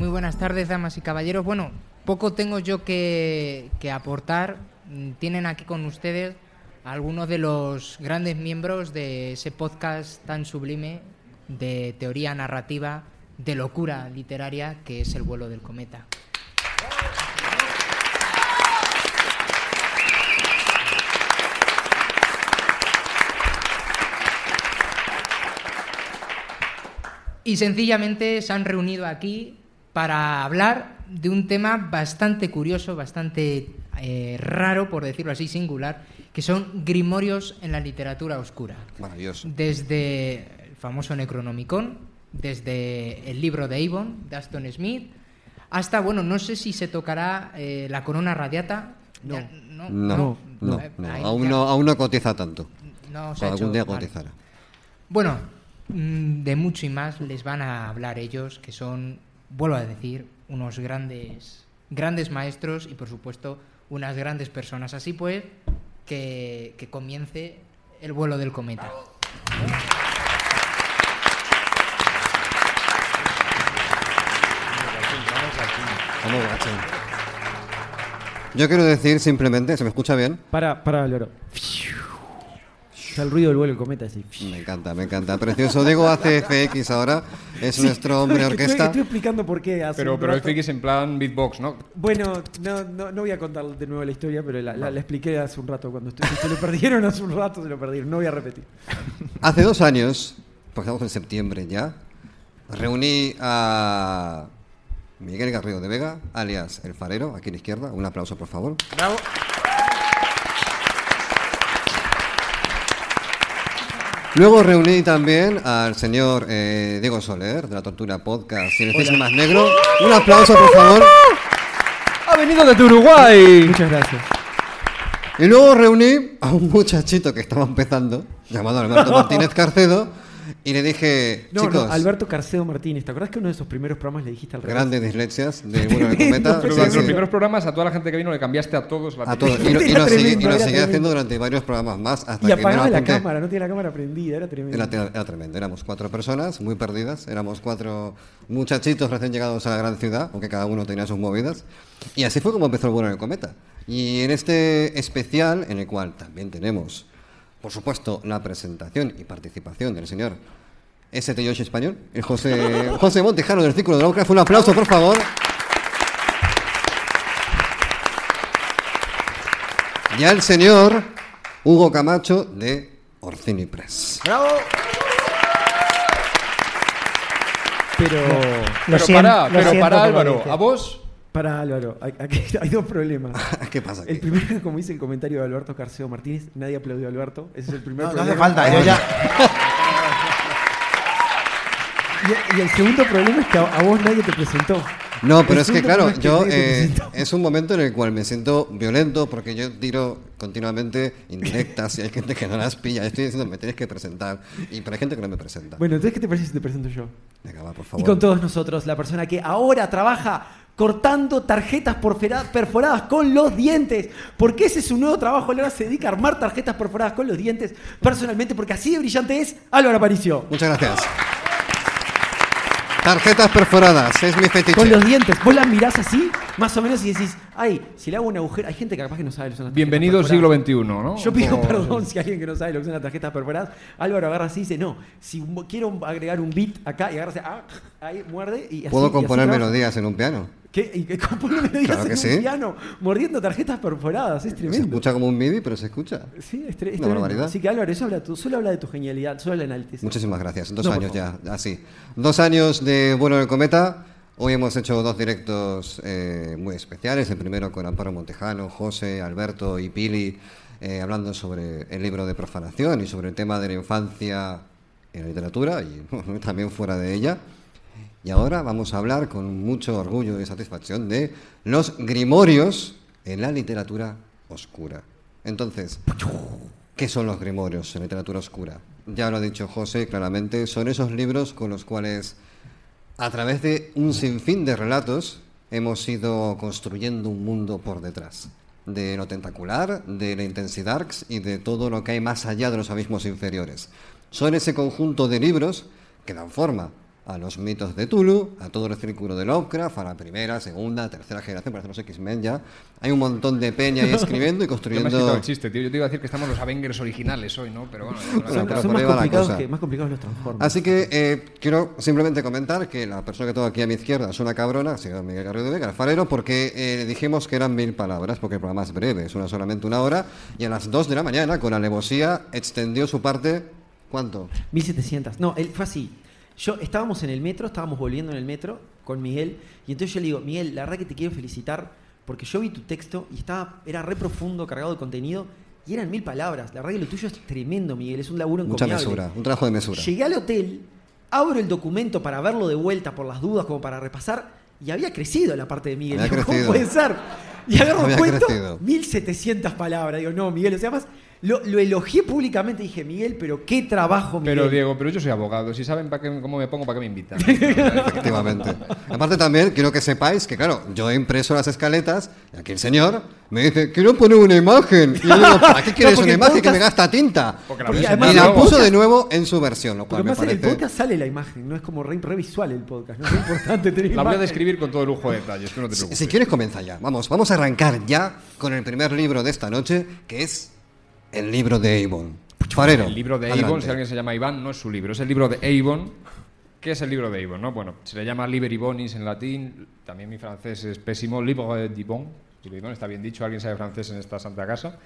Muy buenas tardes, damas y caballeros. Bueno, poco tengo yo que, aportar. Mm, Tienen aquí con ustedes algunos de los grandes miembros de ese podcast tan sublime de teoría narrativa, de locura literaria, que es El vuelo del cometa. Y sencillamente se han reunido aquí para hablar de un tema bastante curioso, bastante eh, raro, por decirlo así, singular, que son grimorios en la literatura oscura. Maravilloso. Desde el famoso Necronomicon, desde el libro de Avon, de Aston Smith, hasta, bueno, no sé si se tocará eh, la corona radiata. No. Ya, no, No, no, Eh, no, ahí aún no, aún no cotiza tanto. no se ha Algún hecho- día vale. cotizará. Bueno, mm, de mucho y más les van a hablar ellos, que son, vuelvo a decir, unos grandes, grandes maestros y por supuesto unas grandes personas. Así pues, que, que comience el vuelo del cometa. Yo quiero decir simplemente, ¿se me escucha bien? Para, para, Álvaro. Sea, el ruido del vuelo del cometa, así. Me encanta, me encanta. Precioso. Diego hace FX ahora, es nuestro hombre Estoy- orquesta. Estoy, explicando por qué. hace Pero, pero. FX en plan beatbox, ¿no? Bueno, no, no, no voy a contar de nuevo la historia, pero la, la- la expliqué hace un rato. Cuando estu- se lo perdieron hace un rato, se lo perdieron. No voy a repetir. Hace dos años, porque estamos en septiembre ya, reuní a Miguel Garrido de Vega, alias El Farero, aquí a la izquierda. Un aplauso, por favor. Bravo. Luego reuní también al señor eh, Diego Soler, de la Tortura Podcast y el Cisne Más Negro. Un aplauso, por favor. ¡Ha venido desde Uruguay! Muchas gracias. Y luego reuní a un muchachito que estaba empezando, llamado Alberto Martínez Carcedo, y le dije, No, chicos, no, Alberto Carcedo Martínez. ¿Te acuerdas que uno de esos primeros programas le dijiste al revés? grandes dislexias de Bueno del Cometa. Pero Sí, durante sí. los primeros programas, a toda la gente que vino le cambiaste a todos la A todos. Y, lo, y lo seguí, y lo seguí haciendo durante varios programas más hasta Y apagaba la cámara, no tiene la cámara prendida, era tremendo. Era, era tremendo, éramos cuatro personas muy perdidas, éramos cuatro muchachitos recién llegados a la gran ciudad, aunque cada uno tenía sus movidas. Y así fue como empezó el vuelo del cometa. Y en este especial, en el cual también tenemos, por supuesto, la presentación y participación del señor ST Yoshi Español, el José, José Montejano del Círculo de Lovecraft, un aplauso, por favor. Y al señor Hugo Camacho de Orcini Press. Pero, Pero para, pero para Álvaro, a vos, para Álvaro, hay- aquí hay dos problemas. ¿Qué pasa aquí? El primero, como dice el comentario de Alberto Carceo Martínez, nadie aplaudió a Alberto. Ese es el primer No, no hace falta, yo ya. Y, y el segundo problema es que a, vos nadie te presentó. No, pero El es que claro, problema es que yo eh, es un momento en el cual me siento violento porque yo tiro continuamente indirectas y hay gente que no las pilla. Estoy diciendo, me tienes que presentar. Y pero hay gente que no me presenta. Bueno, entonces, ¿qué te parece si te presento yo? Venga, va, por Y favor. con todos nosotros, la persona que ahora trabaja cortando tarjetas perforadas con los dientes. Porque ese es su nuevo trabajo. Ahora se dedica a armar tarjetas perforadas con los dientes personalmente, porque así de brillante es Álvaro Aparicio. Muchas gracias. Tarjetas perforadas, es mi fetiche. Con los dientes. Vos las mirás así, más o menos, y decís, ay, si le hago un agujero. Hay gente que capaz que no sabe lo que son las tarjetas Bienvenido siglo perforadas. XXI, ¿no? Yo pido perdón si hay alguien que no sabe lo que son las tarjetas perforadas. Álvaro agarra así y dice, no, si quiero agregar un beat acá y agarra así, ah, ahí muerde y así. ¿Puedo y así componer melodías en un piano? ¿Qué? ¿Y compone melodías Claro en que un sí. piano? Mordiendo tarjetas perforadas, es Se tremendo. escucha como un MIDI, pero se escucha. Sí, es, tre- es Una tremendo. barbaridad. Así que Álvaro, eso habla, tú, solo habla de tu genialidad, solo la enaltece. Muchísimas gracias. Dos No, años ya, así. Dos años de Vuelo del Cometa. Hoy hemos hecho dos directos eh, muy especiales. El primero con Amparo Montejano, José, Alberto y Pili, eh, hablando sobre el libro de profanación y sobre el tema de la infancia en la literatura y también fuera de ella. Y ahora vamos a hablar con mucho orgullo y satisfacción de los grimorios en la literatura oscura. Entonces, ¿Qué son los grimorios en literatura oscura? Ya lo ha dicho José claramente, son esos libros con los cuales, a través de un sinfín de relatos, hemos ido construyendo un mundo por detrás. De lo tentacular, de la intensidad y de todo lo que hay más allá de los abismos inferiores. Son ese conjunto de libros que dan forma a los mitos de Tulu, a todo el círculo de Lovecraft, a la primera, segunda, tercera generación, parece los X-Men ya. Hay un montón de peña ahí escribiendo y Yo me has construyendo... el chiste, tío. Yo te iba a decir que estamos los Avengers originales hoy, ¿no? Pero bueno, no Son, pero son más, complicados que, más complicados los Transformers. Así que eh, quiero simplemente comentar que la persona que tengo aquí a mi izquierda es una cabrona, Miguel Garrido de Vega, alfarero, porque eh, dijimos que eran mil palabras, porque el programa es breve, es una solamente una hora, y a las dos de la mañana, con alevosía, extendió su parte, ¿cuánto? 1700. No, él fue así. Yo estábamos en el metro, estábamos volviendo en el metro con Miguel, y entonces yo le digo, Miguel, la verdad que te quiero felicitar porque yo vi tu texto y estaba, era re profundo, cargado de contenido, y eran mil palabras. La verdad que lo tuyo es tremendo, Miguel, es un laburo Mucha encomiable. mesura, un trabajo de mesura. Llegué al hotel, abro el documento para verlo de vuelta por las dudas, como para repasar, y había crecido la parte de Miguel. Había ¿Cómo crecido. puede ser? Y agarro Había cuento, crecido. 1700 palabras. Digo, no, Miguel, o sea, más, lo, lo elogié públicamente, dije, Miguel, pero qué trabajo, Miguel. Pero Diego, pero yo soy abogado. Si saben para qué, cómo me pongo, ¿para qué me invitan? Efectivamente. Aparte también quiero que sepáis que, claro, yo he impreso las escaletas y aquí el señor me dice, quiero poner una imagen. Y yo digo, ¿para qué quieres porque una imagen que me podcast- gasta tinta? Porque la Porque además Y la puso podcast- de nuevo en su versión, lo cual me además en el parece... podcast sale la imagen, no es como re, re visual el podcast, no es importante tener La voy a describir con todo lujo de detalles, tú no te Si, preocupes. si quieres comienza ya. Vamos, vamos a arrancar ya con el primer libro de esta noche, que es el libro de Avon. Farero. El libro de adelante. Avon, si alguien se llama Iván, no es su libro, es el libro de Avon. ¿Qué es el libro de Avon? No? Bueno, se le llama Liber Ibonis en latín, también mi francés es pésimo, Livre d'Ivon, Libro de Ivon, está bien dicho, alguien sabe francés en esta santa casa.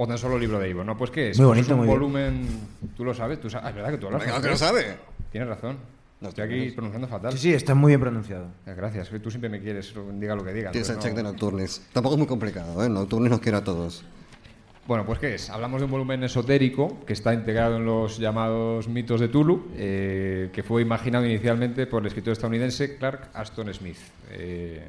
O tan solo libro de Avon, ¿no? Pues ¿qué es? Muy Pues bonito, es un muy bien. volumen, tú lo sabes, tú sabes, ah, es verdad que tú hablas Venga, que lo sabe. Tienes razón. No, Estoy aquí pronunciando fatal. Sí, sí, está muy bien pronunciado. Eh, Gracias, tú siempre me quieres, diga lo que diga. Tienes el entonces check de no- Nocturnis. Tampoco es muy complicado, ¿eh? Nocturnis nos quiere a todos. Bueno, pues ¿qué es? Hablamos de un volumen esotérico que está integrado en los llamados mitos de Tulu, eh, que fue imaginado inicialmente por el escritor estadounidense Clark Aston Smith. eh,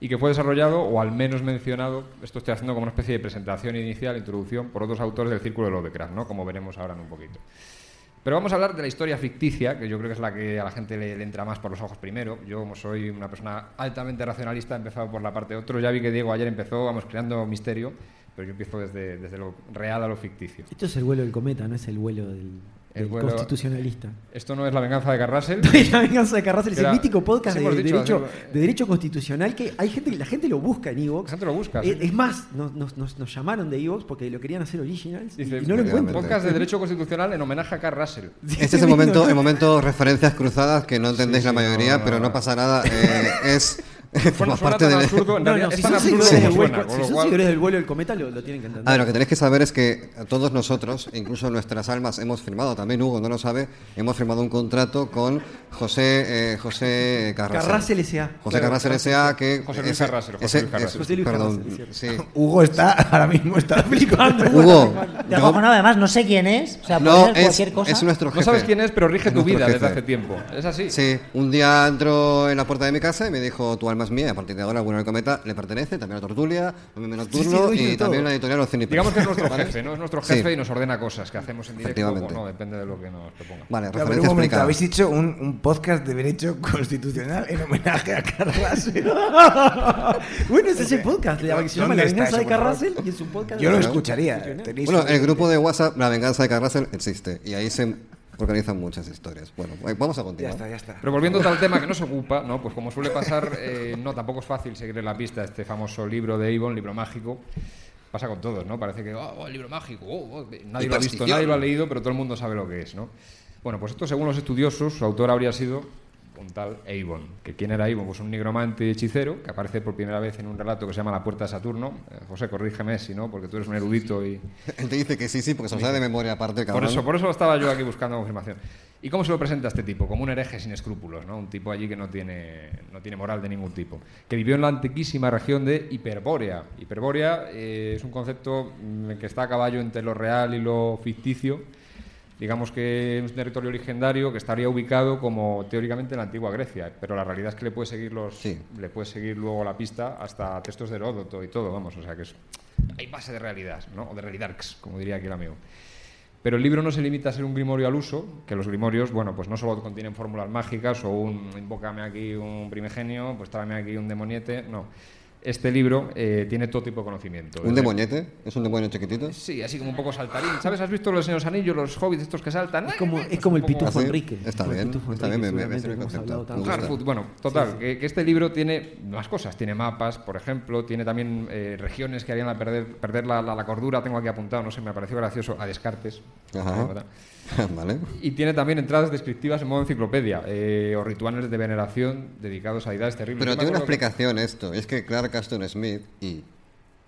y que fue desarrollado, o al menos mencionado, esto estoy haciendo como una especie de presentación inicial, introducción, por otros autores del Círculo de Lovecraft, ¿no? como veremos ahora en un poquito. Pero vamos a hablar de la historia ficticia, que yo creo que es la que a la gente le, le entra más por los ojos primero. Yo, como soy una persona altamente racionalista, he empezado por la parte de otro. Ya vi que Diego ayer empezó, vamos, creando misterio, pero yo empiezo desde, desde lo real a lo ficticio. Esto es el vuelo del cometa, no es el vuelo del, El del vuelo- constitucionalista. Esto no es la venganza de Carrasel. la venganza de Carrasel es el mítico podcast de dicho, derecho, hace- de derecho constitucional que hay gente la gente lo busca en Evox. La gente lo busca, Eh, sí. Es más, nos, nos- nos- llamaron de Evox porque lo querían hacer originals y- Dice, y no lo encuentran. podcast de Derecho Constitucional en homenaje a Carl Russell. Este es el momento, el momento referencias cruzadas que no entendéis Sí, la mayoría, no, pero no. no pasa nada. eh, es Suena parte tan de... absurdo, No, no, si son absurdo del suena, vuelo, si cual- del vuelo del cometa lo, lo tienen que entender. A ver, lo que tenéis que saber es que todos nosotros, incluso nuestras almas, hemos firmado, también Hugo no lo sabe, hemos firmado un contrato con José, eh, José Carrasel. Carrasel S.A.. José Claro, Carrasel S.A. que... José Luis Carrasel, José Luis Carrasel. José Luis Perdón, Carrasel, sí. Hugo está, ahora mismo está flipando. Hugo, Te acojonaba, además, no sé quién es. O sea, puede no, ser es, cualquier cosa. es nuestro jefe. No sabes quién es, pero rige Es tu vida desde jefe. hace tiempo. ¿Es así? Sí, un día entró en la puerta de mi casa y me dijo, tu alma es mía, a partir de ahora, bueno, el cometa le pertenece, también a Tortulia, Movimiento Nocturno Sí, sí, y todo. también la editorial Océnipe. Digamos que es nuestro jefe, ¿no? Es nuestro Sí. jefe y nos ordena cosas que hacemos en directo o Efectivamente. no, depende de lo que nos proponga. Vale, referencia un momento, explicada. habéis dicho un podcast de derecho constitucional en homenaje a Carrasel. bueno, ese es el podcast, la que se llama ¿Dónde La venganza de? Carrasel y es un podcast Yo lo escucharía. Tenéis Bueno, el grupo de WhatsApp, La Venganza de Carrasel, existe. Y ahí se organizan muchas historias. Bueno, eh, vamos a Ya continuar. está, ya está. Pero volviendo al tema que nos ocupa, ¿no? Pues como suele pasar, eh, no, tampoco es fácil seguir la pista a este famoso libro de Avon, libro mágico. Pasa con todos, ¿no? Parece que, oh, el libro mágico, oh, oh", nadie lo ha visto, nadie lo ha leído, pero todo el mundo sabe lo que es, ¿no? Bueno, pues esto según los estudiosos, su autor habría sido un tal Avon. ¿Que ¿Quién era Avon? Pues un nigromante y hechicero que aparece por primera vez en un relato que se llama La Puerta de Saturno. Eh, José, corrígeme si no, porque tú eres un erudito y... Él te dice que sí, sí, porque se lo sabe de memoria aparte, Por cabrón. eso, por eso estaba yo aquí buscando confirmación. ¿Y cómo se lo presenta este tipo? Como un hereje sin escrúpulos, ¿no? Un tipo allí que no tiene, no tiene moral de ningún tipo. Que vivió en la antiquísima región de Hiperbórea. Hiperbórea eh, es un concepto que está a caballo entre lo real y lo ficticio. Digamos que es un territorio legendario que estaría ubicado como teóricamente en la antigua Grecia, pero la realidad es que le puede seguir los, Sí. le puede seguir luego la pista hasta textos de Heródoto y todo, vamos, o sea que es, hay base de realidad, ¿no? O de realidarks, como diría aquí el amigo. Pero el libro no se limita a ser un grimorio al uso, que los grimorios, bueno, pues no solo contienen fórmulas mágicas o un invócame aquí un primigenio, pues tráeme aquí un demoniete, no. Este libro eh, tiene todo tipo de conocimiento. ¿Un demoniete? ¿Es un demonio chiquitito? Sí, así como un poco saltarín. ¿Sabes? ¿Has visto los señores anillos, los hobbits estos que saltan? Es como, Pues es como el pitufo ¿Ah, sí? Enrique. Está Como bien, Pitufo está Enrique, bien, me- me- me concepto. Harfoot, bueno, total, que, que este libro tiene más cosas, tiene mapas, por ejemplo, tiene también eh, regiones que harían a perder, perder la, la- la cordura, tengo aquí apuntado, no sé, me pareció gracioso, a Descartes. Ajá. vale. Y tiene también entradas descriptivas en modo enciclopedia, eh, o rituales de veneración dedicados a deidades terribles. Pero tiene una acuerdo que- explicación esto. Es que Clark Aston Smith y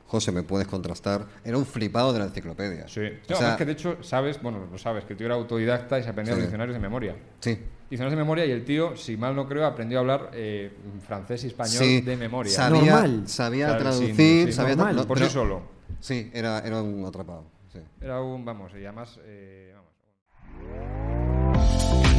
José, me puedes contrastar, era un flipado de la enciclopedia. Sí, O No, sea, es que de hecho, sabes, bueno, lo sabes, que el tío era autodidacta y se aprendía Sí. los diccionarios de memoria. sí. Diccionarios de memoria y el tío, si mal no creo, aprendió a hablar eh, francés y español Sí, de memoria. Sabía, Normal. sabía Claro, traducir, sí, sabía normal. no, por pero- sí solo. Sí, era, era un atrapado. sí. Era un, vamos, y además, eh, vamos.